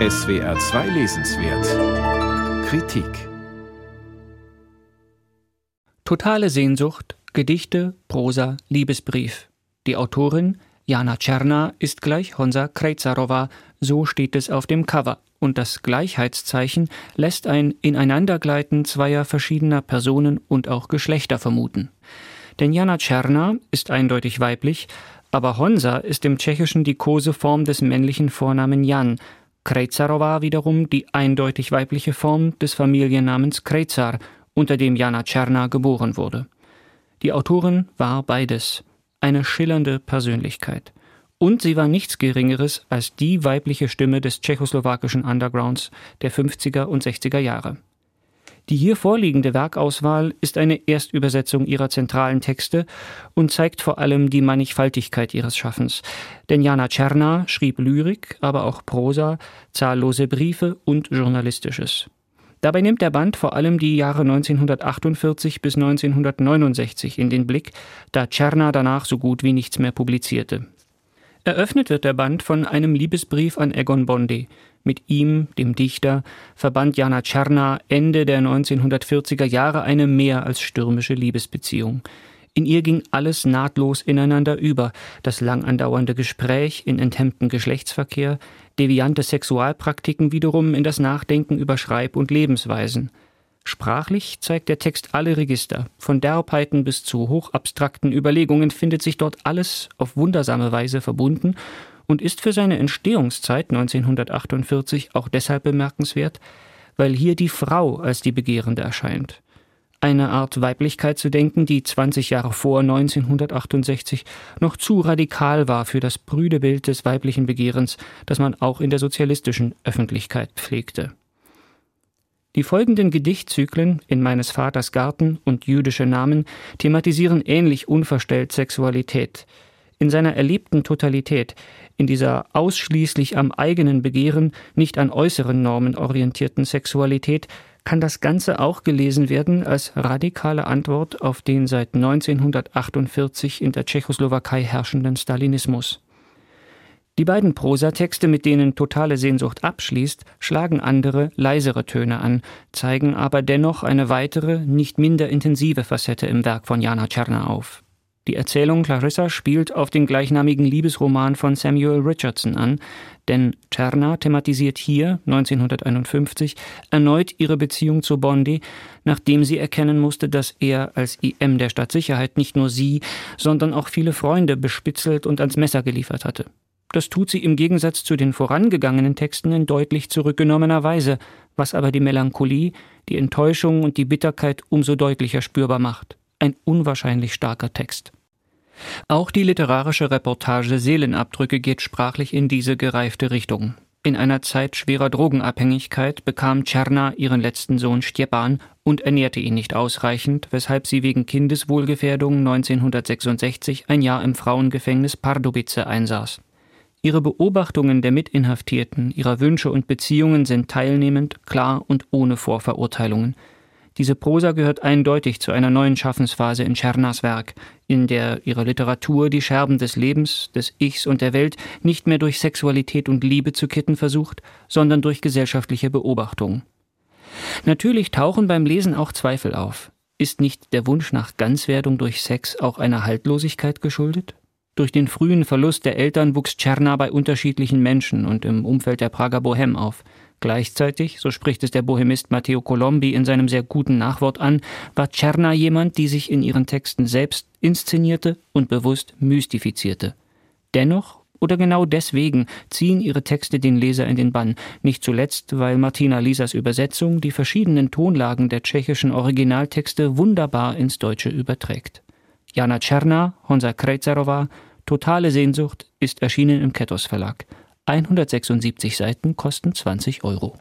SWR 2 Lesenswert Kritik Totale Sehnsucht, Gedichte, Prosa, Liebesbrief. Die Autorin Jana Czerna ist gleich Honza Krejcarova, so steht es auf dem Cover. Und das Gleichheitszeichen lässt ein Ineinandergleiten zweier verschiedener Personen und auch Geschlechter vermuten. Denn Jana Czerna ist eindeutig weiblich, aber Honza ist im Tschechischen die Koseform des männlichen Vornamen Jan, Krejcarova wiederum die eindeutig weibliche Form des Familiennamens Krejcar, unter dem Jana Czerna geboren wurde. Die Autorin war beides, eine schillernde Persönlichkeit. Und sie war nichts Geringeres als die weibliche Stimme des tschechoslowakischen Undergrounds der 50er und 60er Jahre. Die hier vorliegende Werkauswahl ist eine Erstübersetzung ihrer zentralen Texte und zeigt vor allem die Mannigfaltigkeit ihres Schaffens. Denn Jana Czerna schrieb Lyrik, aber auch Prosa, zahllose Briefe und Journalistisches. Dabei nimmt der Band vor allem die Jahre 1948 bis 1969 in den Blick, da Czerna danach so gut wie nichts mehr publizierte. Eröffnet wird der Band von einem Liebesbrief an Egon Bondy. Mit ihm, dem Dichter, verband Jana Czerna Ende der 1940er Jahre eine mehr als stürmische Liebesbeziehung. In ihr ging alles nahtlos ineinander über, das lang andauernde Gespräch in enthemmten Geschlechtsverkehr, deviante Sexualpraktiken wiederum in das Nachdenken über Schreib- und Lebensweisen – Sprachlich zeigt der Text alle Register. Von Derbheiten bis zu hochabstrakten Überlegungen findet sich dort alles auf wundersame Weise verbunden und ist für seine Entstehungszeit 1948 auch deshalb bemerkenswert, weil hier die Frau als die Begehrende erscheint. Eine Art Weiblichkeit zu denken, die 20 Jahre vor 1968 noch zu radikal war für das Brüdebild des weiblichen Begehrens, das man auch in der sozialistischen Öffentlichkeit pflegte. Die folgenden Gedichtzyklen In meines Vaters Garten und Jüdische Namen thematisieren ähnlich unverstellt Sexualität. In seiner erlebten Totalität, in dieser ausschließlich am eigenen Begehren, nicht an äußeren Normen orientierten Sexualität, kann das Ganze auch gelesen werden als radikale Antwort auf den seit 1948 in der Tschechoslowakei herrschenden Stalinismus. Die beiden Prosatexte, mit denen Totale Sehnsucht abschließt, schlagen andere, leisere Töne an, zeigen aber dennoch eine weitere, nicht minder intensive Facette im Werk von Jana Czerna auf. Die Erzählung Clarissa spielt auf den gleichnamigen Liebesroman von Samuel Richardson an, denn Czerna thematisiert hier 1951 erneut ihre Beziehung zu Bondi, nachdem sie erkennen musste, dass er als IM der Stadtsicherheit nicht nur sie, sondern auch viele Freunde bespitzelt und ans Messer geliefert hatte. Das tut sie im Gegensatz zu den vorangegangenen Texten in deutlich zurückgenommener Weise, was aber die Melancholie, die Enttäuschung und die Bitterkeit umso deutlicher spürbar macht. Ein unwahrscheinlich starker Text. Auch die literarische Reportage Seelenabdrücke geht sprachlich in diese gereifte Richtung. In einer Zeit schwerer Drogenabhängigkeit bekam Czerna ihren letzten Sohn Stjepan und ernährte ihn nicht ausreichend, weshalb sie wegen Kindeswohlgefährdung 1966 ein Jahr im Frauengefängnis Pardubice einsaß. Ihre Beobachtungen der Mitinhaftierten, ihrer Wünsche und Beziehungen sind teilnehmend, klar und ohne Vorverurteilungen. Diese Prosa gehört eindeutig zu einer neuen Schaffensphase in Czernas Werk, in der ihre Literatur die Scherben des Lebens, des Ichs und der Welt nicht mehr durch Sexualität und Liebe zu kitten versucht, sondern durch gesellschaftliche Beobachtung. Natürlich tauchen beim Lesen auch Zweifel auf. Ist nicht der Wunsch nach Ganzwerdung durch Sex auch einer Haltlosigkeit geschuldet? Durch den frühen Verlust der Eltern wuchs Czerna bei unterschiedlichen Menschen und im Umfeld der Prager Bohem auf. Gleichzeitig, so spricht es der Bohemist Matteo Colombi in seinem sehr guten Nachwort an, war Czerna jemand, die sich in ihren Texten selbst inszenierte und bewusst mystifizierte. Dennoch oder genau deswegen ziehen ihre Texte den Leser in den Bann, nicht zuletzt, weil Martina Lisas Übersetzung die verschiedenen Tonlagen der tschechischen Originaltexte wunderbar ins Deutsche überträgt. Jana Czerna, Honza Krejcarova, Totale Sehnsucht ist erschienen im Ketos Verlag. 176 Seiten kosten 20 Euro.